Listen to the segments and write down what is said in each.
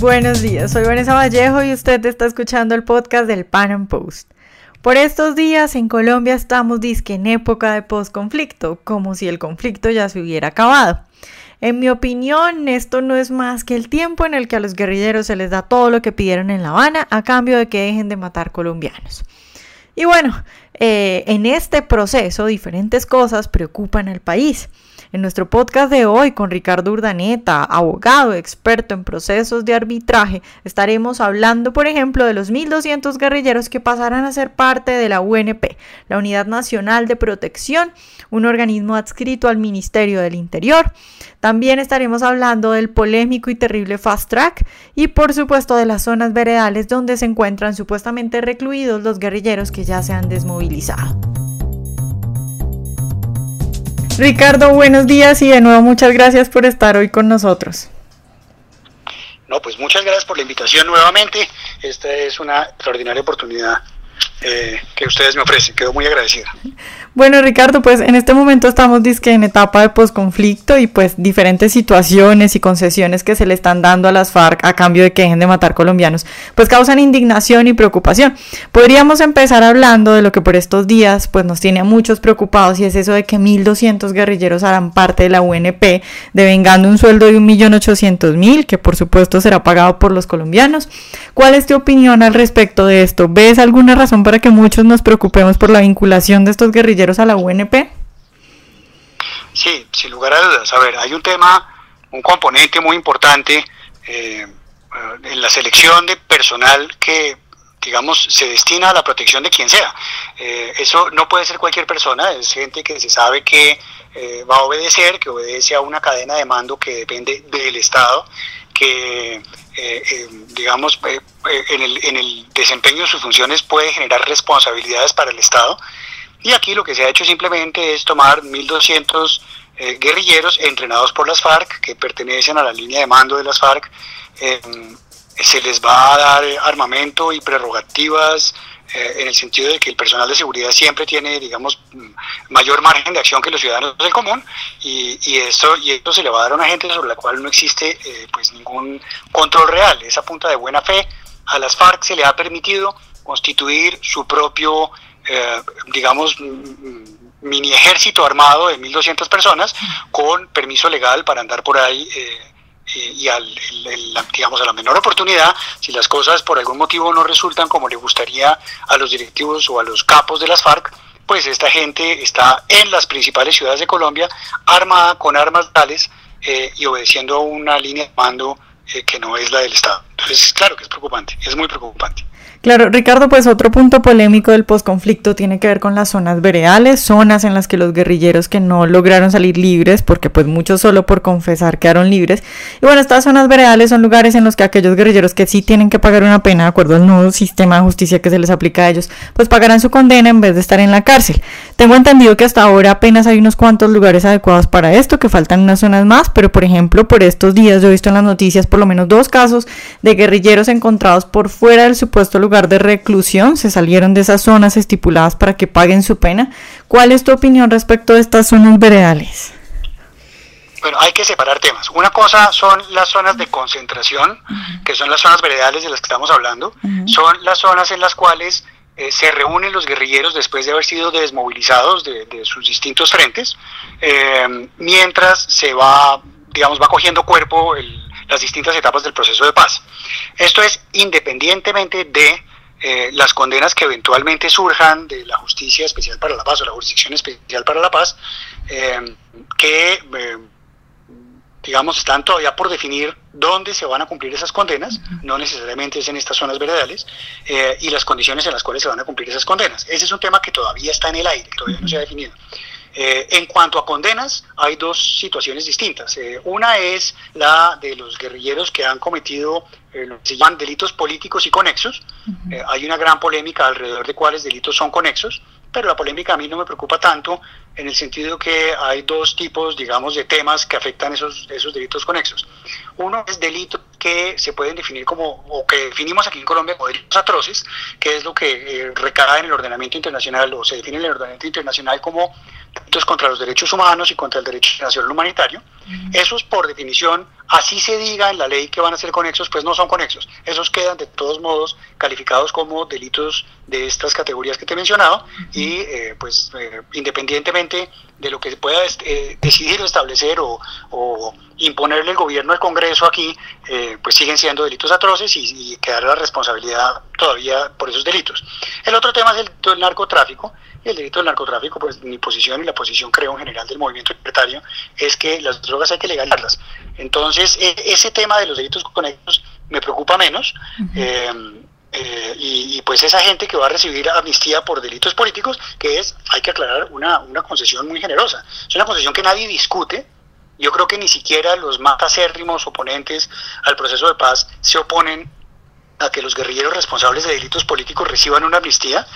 Buenos días, soy Vanessa Vallejo y usted está escuchando el podcast del Pan Am Post. Por estos días en Colombia estamos disque en época de posconflicto, como si el conflicto ya se hubiera acabado. En mi opinión, esto no es más que el tiempo en el que a los guerrilleros se les da todo lo que pidieron en La Habana a cambio de que dejen de matar colombianos. Y bueno, eh, en este proceso diferentes cosas preocupan al país. En nuestro podcast de hoy con Ricardo Urdaneta, abogado experto en procesos de arbitraje, estaremos hablando, por ejemplo, de los 1.200 guerrilleros que pasarán a ser parte de la UNP, la Unidad Nacional de Protección, un organismo adscrito al Ministerio del Interior. También estaremos hablando del polémico y terrible Fast Track y, por supuesto, de las zonas veredales donde se encuentran supuestamente recluidos los guerrilleros que ya se han desmovilizado. Ricardo, buenos días y de nuevo muchas gracias por estar hoy con nosotros. No, pues muchas gracias por la invitación nuevamente. Esta es una extraordinaria oportunidad eh, que ustedes me ofrecen. Quedo muy agradecido. Bueno, Ricardo, pues en este momento estamos disque en etapa de posconflicto y pues diferentes situaciones y concesiones que se le están dando a las FARC a cambio de que dejen de matar colombianos, pues causan indignación y preocupación. Podríamos empezar hablando de lo que por estos días pues nos tiene a muchos preocupados y es eso de que 1.200 guerrilleros harán parte de la UNP, devengando un sueldo de 1.800.000, que por supuesto será pagado por los colombianos. ¿Cuál es tu opinión al respecto de esto? ¿Ves alguna razón para que muchos nos preocupemos por la vinculación de estos guerrilleros? A la UNP? Sí, sin lugar a dudas. A ver, hay un tema, un componente muy importante eh, en la selección de personal que digamos, se destina a la protección de quien sea. Eh, eso no puede ser cualquier persona, es gente que se sabe que eh, va a obedecer, que obedece a una cadena de mando que depende del Estado, que, digamos, en el, en el desempeño de sus funciones puede generar responsabilidades para el Estado y aquí lo que se ha hecho simplemente es tomar 1.200 eh, guerrilleros entrenados por las FARC, que pertenecen a la línea de mando de las FARC. Em, se les va a dar armamento y prerrogativas eh, en el sentido de que el personal de seguridad siempre tiene, digamos, mayor margen de acción que los ciudadanos del común y, y, esto, y esto se le va a dar a una gente sobre la cual no existe eh, pues ningún control real. Esa punta de buena fe a las FARC se le ha permitido constituir su propio eh, digamos, mini ejército armado de 1.200 personas con permiso legal para andar por ahí eh, y, al, digamos, a la menor oportunidad, si las cosas por algún motivo no resultan como le gustaría a los directivos o a los capos de las FARC, pues esta gente está en las principales ciudades de Colombia armada con armas tales eh, y obedeciendo a una línea de mando que no es la del Estado. Entonces, claro que es preocupante, es muy preocupante. Claro, Ricardo, pues otro punto polémico del posconflicto tiene que ver con las zonas veredales, zonas en las que los guerrilleros que no lograron salir libres, porque pues muchos solo por confesar quedaron libres. Y bueno, estas zonas veredales son lugares en los que aquellos guerrilleros que sí tienen que pagar una pena de acuerdo al nuevo sistema de justicia que se les aplica a ellos, pues pagarán su condena en vez de estar en la cárcel. Tengo entendido que hasta ahora apenas hay unos cuantos lugares adecuados para esto, que faltan unas zonas más, pero por ejemplo, por estos días yo he visto en las noticias por lo menos dos casos de guerrilleros encontrados por fuera del supuesto lugar lugar de reclusión, se salieron de esas zonas estipuladas para que paguen su pena. ¿Cuál es tu opinión respecto de estas zonas veredales? Bueno, hay que separar temas. Una cosa son las zonas de concentración, que son las zonas veredales de las que estamos hablando. Son las zonas en las cuales eh, se reúnen los guerrilleros después de haber sido desmovilizados de, sus distintos frentes, eh, mientras se va, digamos, va cogiendo cuerpo el, las distintas etapas del proceso de paz. Esto es independientemente de eh, las condenas que eventualmente surjan de la Justicia Especial para la Paz o la Jurisdicción Especial para la Paz, eh, que, eh, digamos, están todavía por definir dónde se van a cumplir esas condenas, no necesariamente es en estas zonas veredales, y las condiciones en las cuales se van a cumplir esas condenas. Ese es un tema que todavía está en el aire, todavía no se ha definido. Eh, en cuanto a condenas, hay dos situaciones distintas. Eh, una es la de los guerrilleros que han cometido eh, lo que se llaman delitos políticos y conexos. hay una gran polémica alrededor de cuáles delitos son conexos, pero la polémica a mí no me preocupa tanto en el sentido que hay dos tipos, digamos, de temas que afectan esos, esos delitos conexos. Uno es delitos que se pueden definir como, o que definimos aquí en Colombia como delitos atroces, que es lo que eh, recae en el ordenamiento internacional o se define en el ordenamiento internacional como delitos contra los derechos humanos y contra el derecho internacional humanitario. Esos, por definición, así se diga en la ley que van a ser conexos, pues no son conexos. Esos quedan de todos modos calificados como delitos de estas categorías que te he mencionado y eh, pues eh, independientemente de lo que se pueda eh, decidir establecer o, imponerle el gobierno al Congreso aquí, pues siguen siendo delitos atroces y, y quedará la responsabilidad todavía por esos delitos. El otro tema es el delito del narcotráfico, y el delito del narcotráfico, pues mi posición y la posición creo en general del movimiento libertario es que las drogas hay que legalizarlas. Entonces, e, ese tema de los delitos conexos me preocupa menos. Eh, eh, y, pues esa gente que va a recibir amnistía por delitos políticos, que es, hay que aclarar, una, una concesión muy generosa. Es una concesión que nadie discute. Yo creo que ni siquiera los más acérrimos oponentes al proceso de paz se oponen a que los guerrilleros responsables de delitos políticos reciban una amnistía.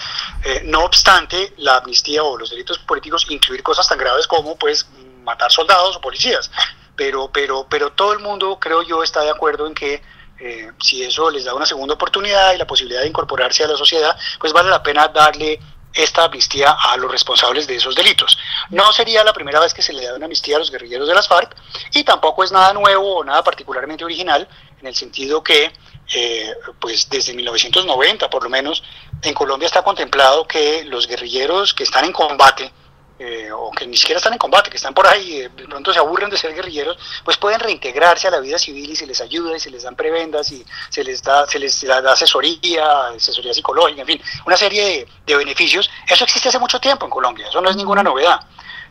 Eh, no obstante, la amnistía o los delitos políticos incluir cosas tan graves como pues matar soldados o policías. Pero, pero, pero todo el mundo, creo yo, está de acuerdo en que eh, si eso les da una segunda oportunidad y la posibilidad de incorporarse a la sociedad, pues vale la pena darle esta amnistía a los responsables de esos delitos. No sería la primera vez que se le da una amnistía a los guerrilleros de las FARC y tampoco es nada nuevo o nada particularmente original en el sentido que eh, pues desde 1990 por lo menos, en Colombia está contemplado que los guerrilleros que están en combate, eh, o que ni siquiera están en combate, que están por ahí, eh, de pronto se aburren de ser guerrilleros, pues pueden reintegrarse a la vida civil y se les ayuda y se les dan prebendas y se les da, se les da asesoría, asesoría psicológica, en fin, una serie de, de beneficios. Eso existe hace mucho tiempo en Colombia, eso no es ninguna novedad.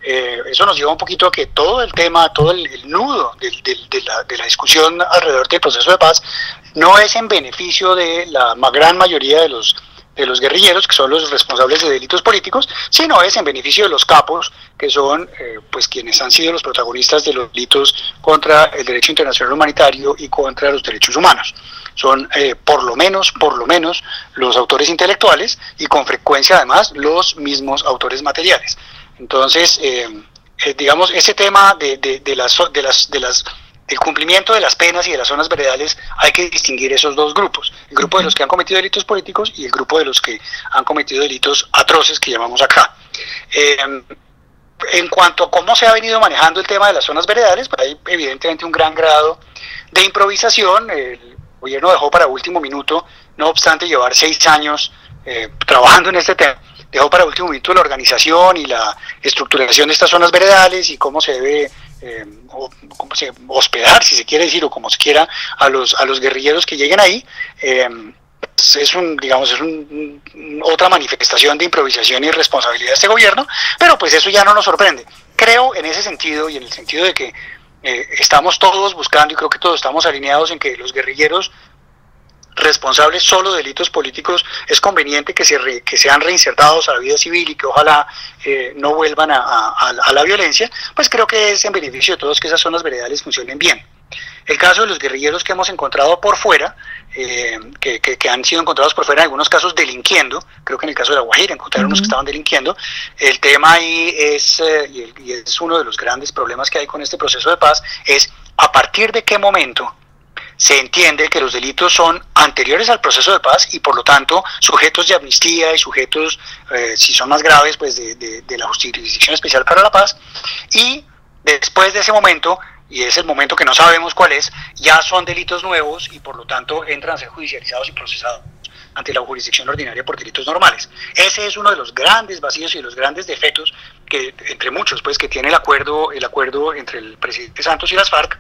Eh, eso nos lleva un poquito a que todo el tema, todo el, nudo de, la, de, la, discusión alrededor del proceso de paz no es en beneficio de la gran mayoría de los de los guerrilleros, que son los responsables de delitos políticos, sino es en beneficio de los capos, que son eh, pues quienes han sido los protagonistas de los delitos contra el derecho internacional humanitario y contra los derechos humanos. Son eh, por lo menos, por lo menos, los autores intelectuales y con frecuencia además los mismos autores materiales. Entonces, eh, eh, digamos, ese tema de, de, las, de, las, de las el cumplimiento de las penas y de las zonas veredales, hay que distinguir esos dos grupos, el grupo de los que han cometido delitos políticos y el grupo de los que han cometido delitos atroces que llamamos acá. Eh, en cuanto a cómo se ha venido manejando el tema de las zonas veredales, pues hay evidentemente un gran grado de improvisación. El gobierno dejó para último minuto, no obstante llevar seis años trabajando en este tema dejó para último momento la organización y la estructuración de estas zonas veredales y cómo se debe eh, se, hospedar, si se quiere decir, o como se quiera, a los, a los guerrilleros que lleguen ahí. Eh, pues es un, digamos, es un, otra manifestación de improvisación y responsabilidad de este gobierno, pero pues eso ya no nos sorprende. Creo en ese sentido y en el sentido de que eh, estamos todos buscando y creo que todos estamos alineados en que los guerrilleros responsables solo de delitos políticos, es conveniente que, se que sean reinsertados a la vida civil y que ojalá eh, no vuelvan a, la violencia, pues creo que es en beneficio de todos que esas zonas veredales funcionen bien. El caso de los guerrilleros que hemos encontrado por fuera, eh, que, han sido encontrados por fuera en algunos casos delinquiendo, creo que en el caso de La Guajira encontraron unos que estaban delinquiendo, el tema ahí es, eh, y es uno de los grandes problemas que hay con este proceso de paz, es a partir de qué momento se entiende que los delitos son anteriores al proceso de paz y por lo tanto sujetos de amnistía y sujetos, eh, si son más graves, pues de, la Jurisdicción Especial para la Paz. Y después de ese momento, y es el momento que no sabemos cuál es, ya son delitos nuevos y por lo tanto entran a ser judicializados y procesados ante la jurisdicción ordinaria por delitos normales. Ese es uno de los grandes vacíos y de los grandes defectos que entre muchos pues que tiene el acuerdo el acuerdo entre el presidente Santos y las FARC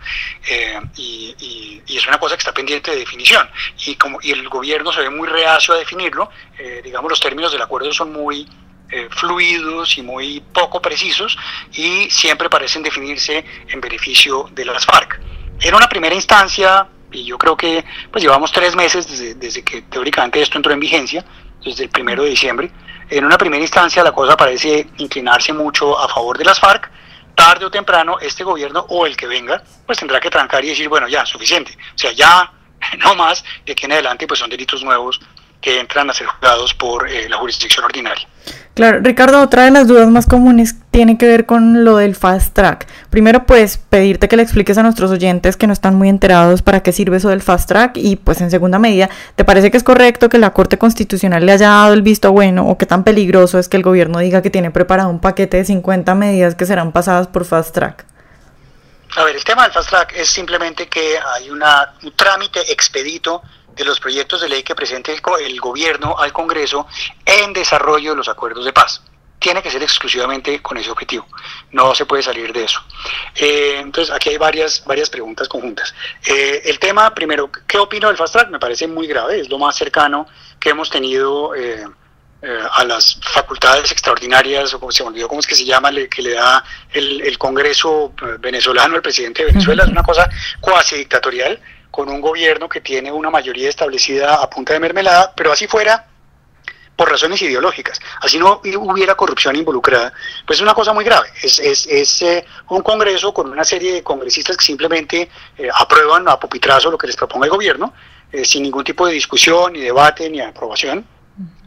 eh, y, es una cosa que está pendiente de definición y como y el gobierno se ve muy reacio a definirlo eh, digamos los términos del acuerdo son muy eh, fluidos y muy poco precisos y siempre parecen definirse en beneficio de las FARC en una primera instancia y yo creo que pues llevamos tres meses desde, que teóricamente esto entró en vigencia, desde el primero de diciembre. En una primera instancia la cosa parece inclinarse mucho a favor de las FARC. Tarde o temprano este gobierno o el que venga pues tendrá que trancar y decir, bueno, ya, suficiente. O sea, ya no más, de aquí en adelante pues son delitos nuevos que entran a ser juzgados por eh, la jurisdicción ordinaria. Claro, Ricardo, otra de las dudas más comunes tiene que ver con lo del fast track. Primero, pues pedirte que le expliques a nuestros oyentes que no están muy enterados para qué sirve eso del fast track y pues en segunda medida, ¿te parece que es correcto que la Corte Constitucional le haya dado el visto bueno o qué tan peligroso es que el gobierno diga que tiene preparado un paquete de 50 medidas que serán pasadas por fast track? A ver, el tema del fast track es simplemente que hay una, un trámite expedito de los proyectos de ley que presente el, el gobierno al Congreso en desarrollo de los acuerdos de paz tiene que ser exclusivamente con ese objetivo. No se puede salir de eso. Eh, entonces, aquí hay varias, varias preguntas conjuntas. Eh, el tema, primero, ¿qué opino del Fast Track? Me parece muy grave, es lo más cercano que hemos tenido eh, a las facultades extraordinarias, o como se me olvidó cómo es que se llama, que le da el, el Congreso venezolano al presidente de Venezuela. Es una cosa cuasi dictatorial, con un gobierno que tiene una mayoría establecida a punta de mermelada, pero así fuera por razones ideológicas. Así no hubiera corrupción involucrada, pues es una cosa muy grave. Es, es, es eh, un Congreso con una serie de congresistas que simplemente eh, aprueban a pupitrazo lo que les proponga el gobierno, eh, sin ningún tipo de discusión, ni debate, ni aprobación.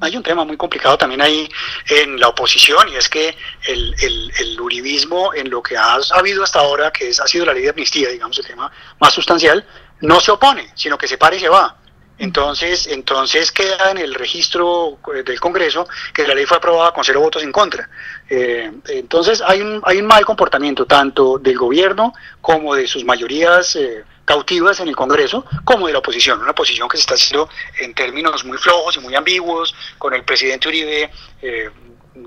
Hay un tema muy complicado también ahí en la oposición y es que el, el, el uribismo en lo que ha habido hasta ahora, que es, ha sido la ley de amnistía, digamos, el tema más sustancial, no se opone, sino que se para y se va. Entonces, entonces queda en el registro eh, del Congreso que la ley fue aprobada con cero votos en contra. Eh, entonces hay un, hay un mal comportamiento tanto del gobierno como de sus mayorías eh, cautivas en el Congreso, como de la oposición. Una oposición que se está haciendo en términos muy flojos y muy ambiguos, con el presidente Uribe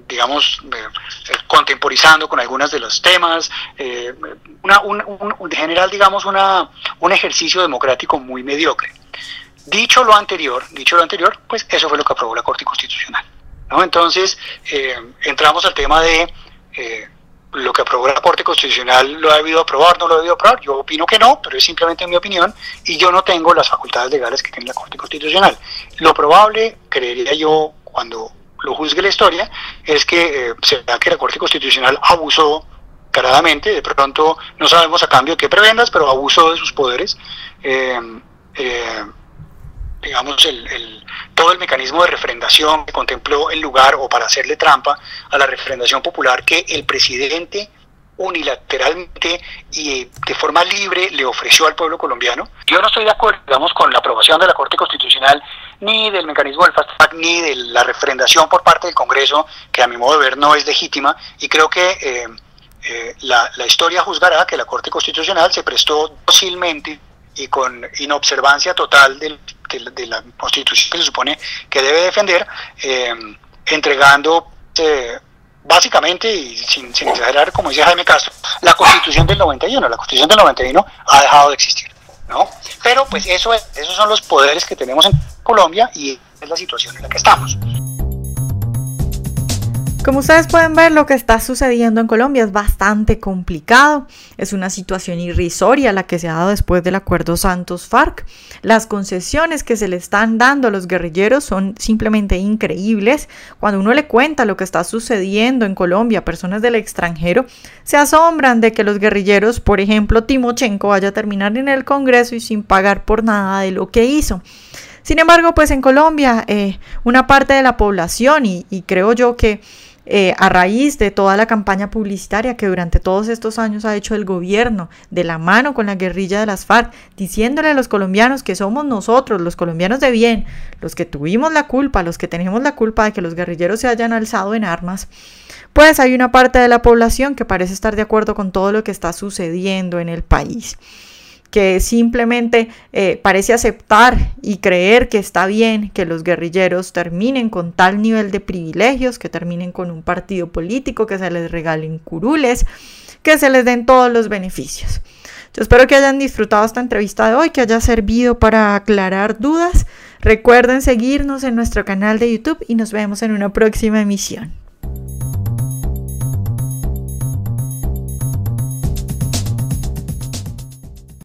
digamos, contemporizando con algunos de los temas, una, un, un, en general, digamos, una, un ejercicio democrático muy mediocre. Dicho lo anterior, dicho lo anterior, pues eso fue lo que aprobó la Corte Constitucional. ¿no? Entonces, eh, entramos al tema de eh, lo que aprobó la Corte Constitucional, ¿lo ha debido aprobar, no lo ha debido aprobar? Yo opino que no, pero es simplemente mi opinión y yo no tengo las facultades legales que tiene la Corte Constitucional. Lo probable, creería yo, cuando lo juzgue la historia, es que eh, se vea que la Corte Constitucional abusó caradamente, de pronto no sabemos a cambio qué prebendas, pero abusó de sus poderes. Eh, digamos, el, todo el mecanismo de refrendación que contempló el lugar o para hacerle trampa a la refrendación popular que el presidente unilateralmente y de forma libre le ofreció al pueblo colombiano. Yo no estoy de acuerdo, digamos, con la aprobación de la Corte Constitucional, ni del mecanismo del fast track, ni de la refrendación por parte del Congreso, que a mi modo de ver no es legítima, y creo que eh, eh, la, la historia juzgará que la Corte Constitucional se prestó docilmente y con inobservancia total del de, la constitución que se supone que debe defender, eh, entregando eh, básicamente, y sin, exagerar, como dice Jaime Castro, la constitución del 91. La constitución del 91 ha dejado de existir. ¿no? Pero pues eso es, esos son los poderes que tenemos en Colombia y es la situación en la que estamos. Como ustedes pueden ver, lo que está sucediendo en Colombia es bastante complicado. Es una situación irrisoria la que se ha dado después del acuerdo Santos-FARC. Las concesiones que se le están dando a los guerrilleros son simplemente increíbles. Cuando uno le cuenta lo que está sucediendo en Colombia a personas del extranjero, se asombran de que los guerrilleros, por ejemplo, Timochenko, vaya a terminar en el Congreso y sin pagar por nada de lo que hizo. Sin embargo, pues en Colombia, eh, una parte de la población, y, creo yo que eh, a raíz de toda la campaña publicitaria que durante todos estos años ha hecho el gobierno de la mano con la guerrilla de las FARC, diciéndole a los colombianos que somos nosotros, los colombianos de bien, los que tuvimos la culpa, los que tenemos la culpa de que los guerrilleros se hayan alzado en armas, pues hay una parte de la población que parece estar de acuerdo con todo lo que está sucediendo en el país que simplemente eh, parece aceptar y creer que está bien que los guerrilleros terminen con tal nivel de privilegios, que terminen con un partido político, que se les regalen curules, que se les den todos los beneficios. Yo espero que hayan disfrutado esta entrevista de hoy, que haya servido para aclarar dudas. Recuerden seguirnos en nuestro canal de YouTube y nos vemos en una próxima emisión.